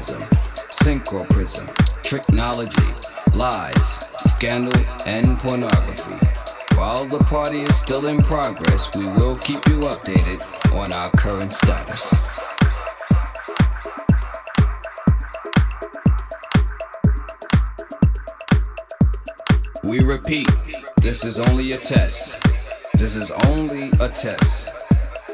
Occultism, Synchroprism, Tricknology, Lies, Scandal, and Pornography. While the party is still in progress, we will keep you updated on our current status. We repeat, this is only a test. This is only a test.